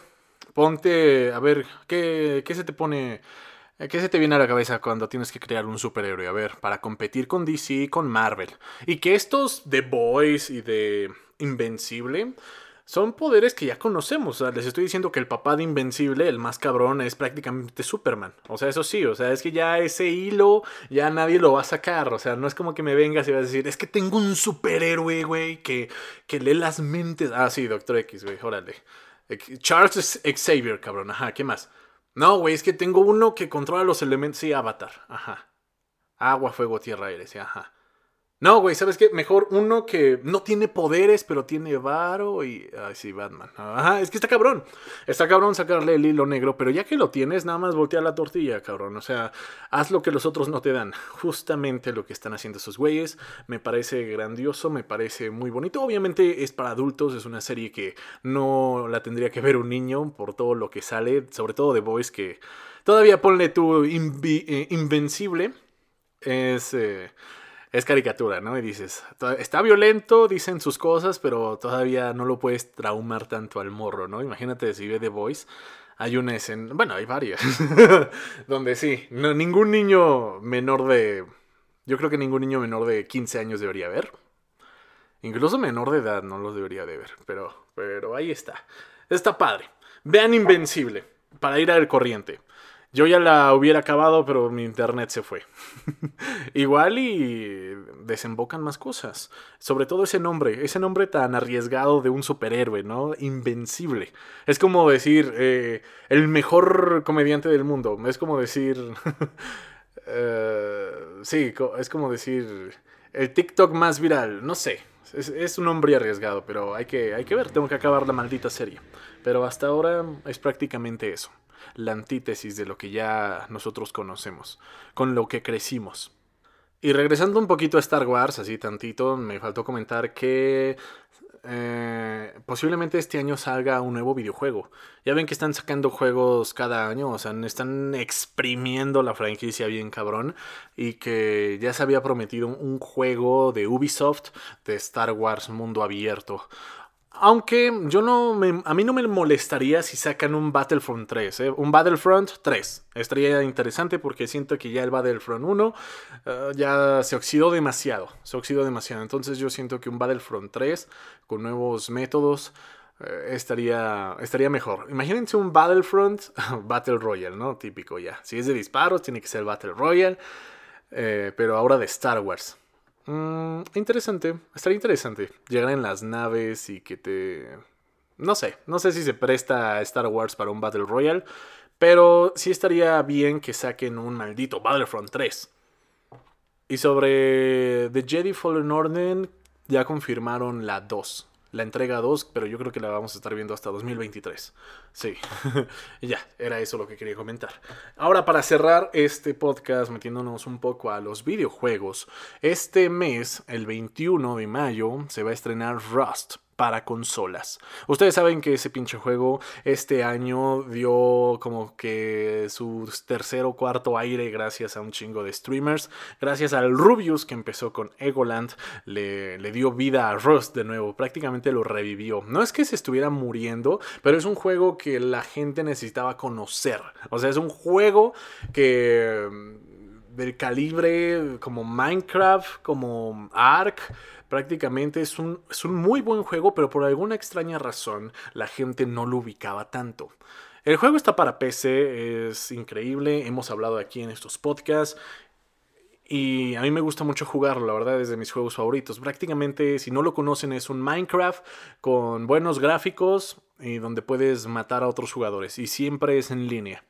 Ponte. A ver, ¿qué, qué se te pone. ¿Qué se te viene a la cabeza cuando tienes que crear un superhéroe? A ver, para competir con DC y con Marvel. Y que estos de Boys y de Invencible son poderes que ya conocemos. O sea, les estoy diciendo que el papá de Invencible, el más cabrón, es prácticamente Superman. O sea, eso sí, o sea, es que ya ese hilo ya nadie lo va a sacar. O sea, no es como que me vengas y vas a decir, es que tengo un superhéroe, güey, que, que lee las mentes. Ah, sí, Doctor X, güey, órale. Charles Xavier, cabrón, ajá, ¿qué más? No, güey, es que tengo uno que controla los elementos. Sí, Avatar, ajá. Agua, fuego, tierra, aire, ajá. No, güey, ¿sabes qué? Mejor uno que no tiene poderes, pero tiene varo y... Ay, sí, Batman. Ajá, es que está cabrón. Está cabrón sacarle el hilo negro, pero ya que lo tienes, nada más voltea la tortilla, cabrón. O sea, haz lo que los otros no te dan. Justamente lo que están haciendo esos güeyes. Me parece grandioso, me parece muy bonito. Obviamente es para adultos, es una serie que no la tendría que ver un niño por todo lo que sale, sobre todo de Boys que... Todavía ponle tu eh, invencible. Es... Eh, es caricatura, ¿no? Y dices, está violento, dicen sus cosas, pero todavía no lo puedes traumar tanto al morro, ¿no? Imagínate si ve The Voice. Hay una escena, bueno, hay varias, donde sí, no, ningún niño menor de, yo creo que ningún niño menor de 15 años debería ver. Incluso menor de edad no lo debería de ver, pero, pero ahí está. Está padre. Vean Invencible, para ir al corriente. Yo ya la hubiera acabado, pero mi internet se fue. Igual y desembocan más cosas. Sobre todo ese nombre, ese nombre tan arriesgado de un superhéroe, ¿no? Invencible. Es como decir, eh, el mejor comediante del mundo. Es como decir... uh, sí, es como decir, el TikTok más viral. No sé. Es, un nombre arriesgado, pero hay que, hay que ver. Tengo que acabar la maldita serie. Pero hasta ahora es prácticamente eso la antítesis de lo que ya nosotros conocemos, con lo que crecimos. Y regresando un poquito a Star Wars, así tantito, me faltó comentar que eh, posiblemente este año salga un nuevo videojuego. Ya ven que están sacando juegos cada año, o sea, están exprimiendo la franquicia bien cabrón. Y que ya se había prometido un juego de Ubisoft de Star Wars mundo abierto. Aunque yo no me, a mí no me molestaría si sacan un Battlefront 3, ¿eh? un Battlefront 3. Estaría interesante porque siento que ya el Battlefront 1 eh, ya se oxidó demasiado, se oxidó demasiado. Entonces yo siento que un Battlefront 3 con nuevos métodos eh, estaría, estaría mejor. Imagínense un Battlefront Battle Royale, ¿no? Típico ya. Si es de disparos, tiene que ser Battle Royale, pero ahora de Star Wars. Mm, interesante, estaría interesante. Llegar en las naves y que te... No sé, no sé si se presta a Star Wars para un Battle Royale, pero sí estaría bien que saquen un maldito Battlefront 3. Y sobre The Jedi Fallen Order, ya confirmaron la 2 la entrega 2, pero yo creo que la vamos a estar viendo hasta 2023. Sí, ya, era eso lo que quería comentar. Ahora, para cerrar este podcast, metiéndonos un poco a los videojuegos, este mes, el 21 de mayo, se va a estrenar Rust para consolas. Ustedes saben que ese pinche juego este año dio como que su tercer o cuarto aire gracias a un chingo de streamers. Gracias al Rubius que empezó con Egoland, le, le dio vida a Rust de nuevo, prácticamente lo revivió. No es que se estuviera muriendo, pero es un juego que la gente necesitaba conocer. O sea, es un juego que mm, del calibre como Minecraft, como Ark prácticamente es un, es un muy buen juego, pero por alguna extraña razón la gente no lo ubicaba tanto. El juego está para PC, es increíble, hemos hablado aquí en estos podcasts. Y a mí me gusta mucho jugarlo, la verdad, es de mis juegos favoritos. Prácticamente, si no lo conocen, es un Minecraft con buenos gráficos y donde puedes matar a otros jugadores. Y siempre es en línea.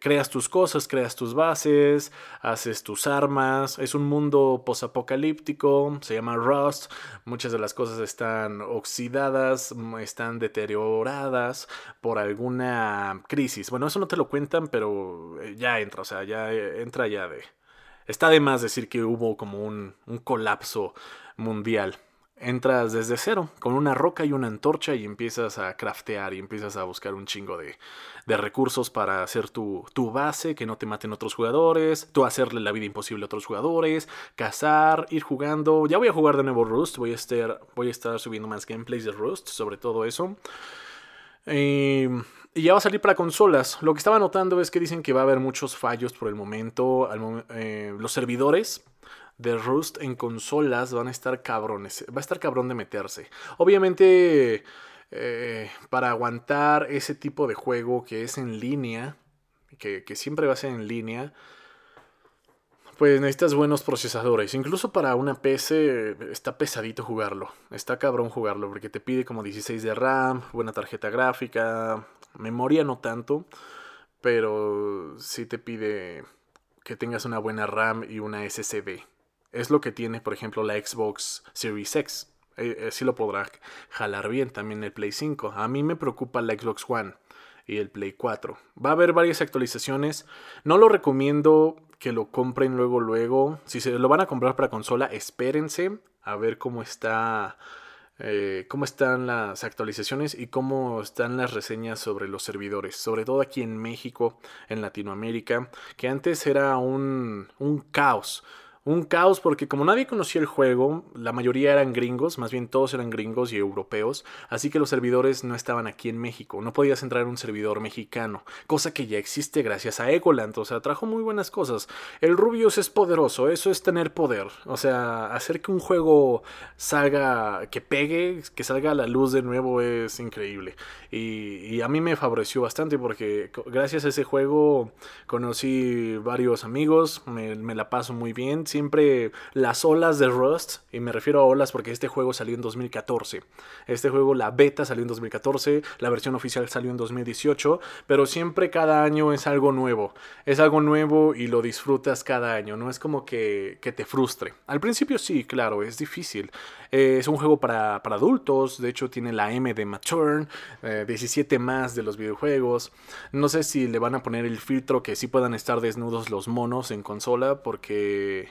Creas tus cosas, creas tus bases, haces tus armas. Es un mundo posapocalíptico, se llama Rust. Muchas de las cosas están oxidadas, están deterioradas por alguna crisis. Bueno, eso no te lo cuentan, pero eh, ya entra, o sea, ya eh, entra ya de... Está de más decir que hubo como un, un colapso mundial entras desde cero, con una roca y una antorcha y empiezas a craftear y empiezas a buscar un chingo de, de recursos para hacer tu, tu, base, que no te maten otros jugadores, tú hacerle la vida imposible a otros jugadores, cazar, ir jugando. Ya voy a jugar de nuevo Rust, voy a estar, voy a estar subiendo más gameplays de Rust sobre todo eso. Y, ya va a salir para consolas. Lo que estaba notando es que dicen que va a haber muchos fallos por el momento. Eh, los servidores de Rust en consolas van a estar cabrones. Va a estar cabrón de meterse. Obviamente, eh, para aguantar ese tipo de juego que es en línea, que, siempre va a ser en línea, pues necesitas buenos procesadores. Incluso para una PC está pesadito jugarlo. Está cabrón jugarlo porque te pide como 16 de RAM, buena tarjeta gráfica, memoria no tanto, pero sí te pide que tengas una buena RAM y una SSD. Es lo que tiene, por ejemplo, la Xbox Series X. Eh, eh, sí lo podrá jalar bien también el Play 5. A mí me preocupa la Xbox One y el Play 4. Va a haber varias actualizaciones. No lo recomiendo que lo compren luego, luego. Si se lo van a comprar para consola, espérense a ver cómo está. Eh, cómo están las actualizaciones y cómo están las reseñas sobre los servidores, sobre todo aquí en México, en Latinoamérica, que antes era un, un caos un caos porque como nadie conocía el juego, la mayoría eran gringos, más bien todos eran gringos y europeos, así que los servidores no estaban aquí en México, no podías entrar en un servidor mexicano, cosa que ya existe gracias a Egoland, o sea, trajo muy buenas cosas. El Rubius es poderoso, eso es tener poder, o sea, hacer que un juego salga, que pegue, que salga a la luz de nuevo es increíble. Y, a mí me favoreció bastante porque gracias a ese juego conocí varios amigos, me, me la paso muy bien siempre las olas de Rust, y me refiero a olas porque este juego salió en 2014. Este juego, la beta salió en 2014, la versión oficial salió en 2018, pero siempre cada año es algo nuevo. Es algo nuevo y lo disfrutas cada año, no es como que, te frustre. Al principio sí, claro, es difícil. Eh, es un juego para, adultos, de hecho tiene la M de Mature, 17 eh, más de los videojuegos. No sé si le van a poner el filtro que sí puedan estar desnudos los monos en consola porque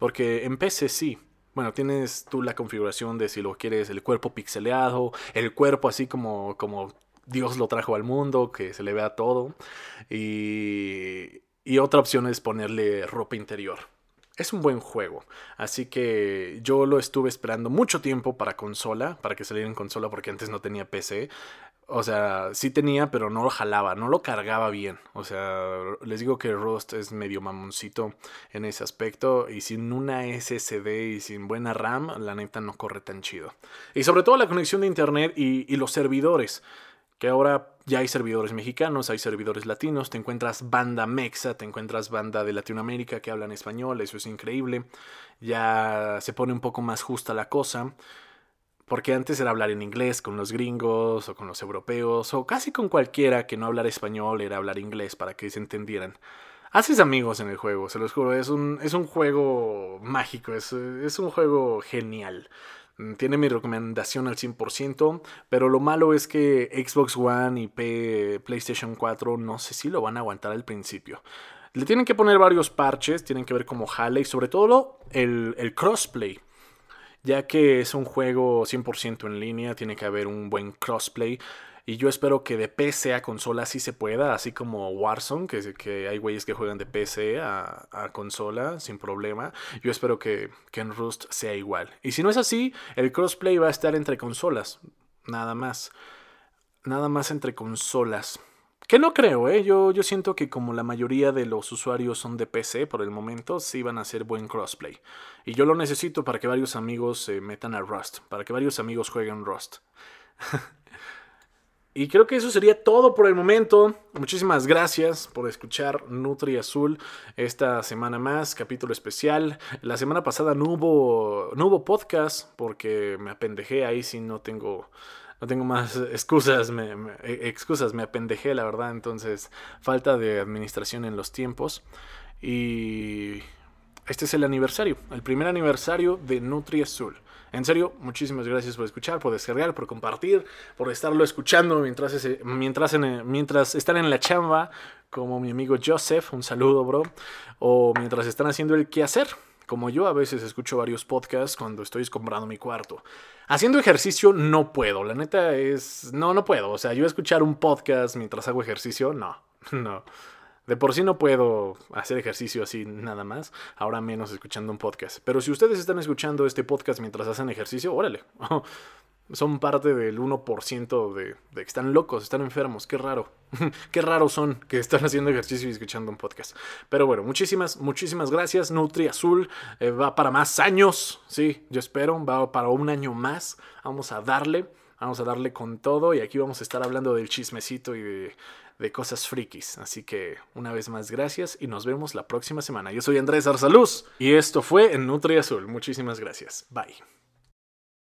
Porque en PC sí. Bueno, tienes tú la configuración de si lo quieres el cuerpo pixeleado, el cuerpo así como, como Dios lo trajo al mundo, que se le vea todo. Y, y otra opción es ponerle ropa interior. Es un buen juego, así que yo lo estuve esperando mucho tiempo para consola, para que saliera en consola porque antes no tenía PC. O sea, sí tenía, pero no lo jalaba, no lo cargaba bien. O sea, les digo que Rust es medio mamoncito en ese aspecto. Y sin una SSD y sin buena RAM, la neta no corre tan chido. Y sobre todo la conexión de internet y, y los servidores que ahora ya hay servidores mexicanos, hay servidores latinos, te encuentras banda mexa, te encuentras banda de Latinoamérica que hablan español, eso es increíble, ya se pone un poco más justa la cosa, porque antes era hablar en inglés con los gringos o con los europeos, o casi con cualquiera que no hablara español era hablar inglés para que se entendieran. Haces amigos en el juego, se los juro, es un, es un juego mágico, es, es un juego genial. Mm, tiene mi recomendación al 100%, pero lo malo es que Xbox One y PlayStation 4 no sé si lo van a aguantar al principio. Le tienen que poner varios parches, tienen que ver cómo jale y sobre todo el, el crossplay. Ya que es un juego 100% en línea, tiene que haber un buen crossplay. Y yo espero que de PC a consola sí se pueda, así como Warzone, que, hay güeyes que juegan de PC a, consola sin problema. Yo espero que, que, en Rust sea igual. Y si no es así, el crossplay va a estar entre consolas. Nada más. Nada más entre consolas. Que no creo, ¿eh? Yo, yo siento que como la mayoría de los usuarios son de PC por el momento, sí van a hacer buen crossplay. Y yo lo necesito para que varios amigos se metan a Rust, para que varios amigos jueguen Rust. Y creo que eso sería todo por el momento. Muchísimas gracias por escuchar Nutri Azul esta semana más, capítulo especial. La semana pasada no hubo, no hubo podcast porque me apendejé ahí si no tengo, no tengo más excusas, me, eh, excusas, me apendejé la verdad. Entonces, falta de administración en los tiempos. Y este es el aniversario, el primer aniversario de Nutri Azul. En serio, muchísimas gracias por escuchar, por descargar, por compartir, por estarlo escuchando mientras, mientras, mientras están en la chamba, como mi amigo Joseph, un saludo, bro, o mientras están haciendo el quehacer. Como yo a veces escucho varios podcasts cuando estoy comprando mi cuarto. Haciendo ejercicio no puedo, la neta es... No, no puedo. O sea, yo escuchar un podcast mientras hago ejercicio, no, no. De por sí no puedo hacer ejercicio así nada más, ahora menos escuchando un podcast. Pero si ustedes están escuchando este podcast mientras hacen ejercicio, órale. son parte del 1% de, de, que están locos, están enfermos. Qué raro. Qué raros son que están haciendo ejercicio y escuchando un podcast. Pero bueno, muchísimas, muchísimas gracias. Nutri Azul eh, va para más años. Sí, yo espero. Va para un año más. Vamos a darle. Vamos a darle con todo. Y aquí vamos a estar hablando del chismecito y de cosas frikis. Así que una vez más gracias y nos vemos la próxima semana. Yo soy Andrés Arzaluz y esto fue en Nutri Azul. Muchísimas gracias. Bye.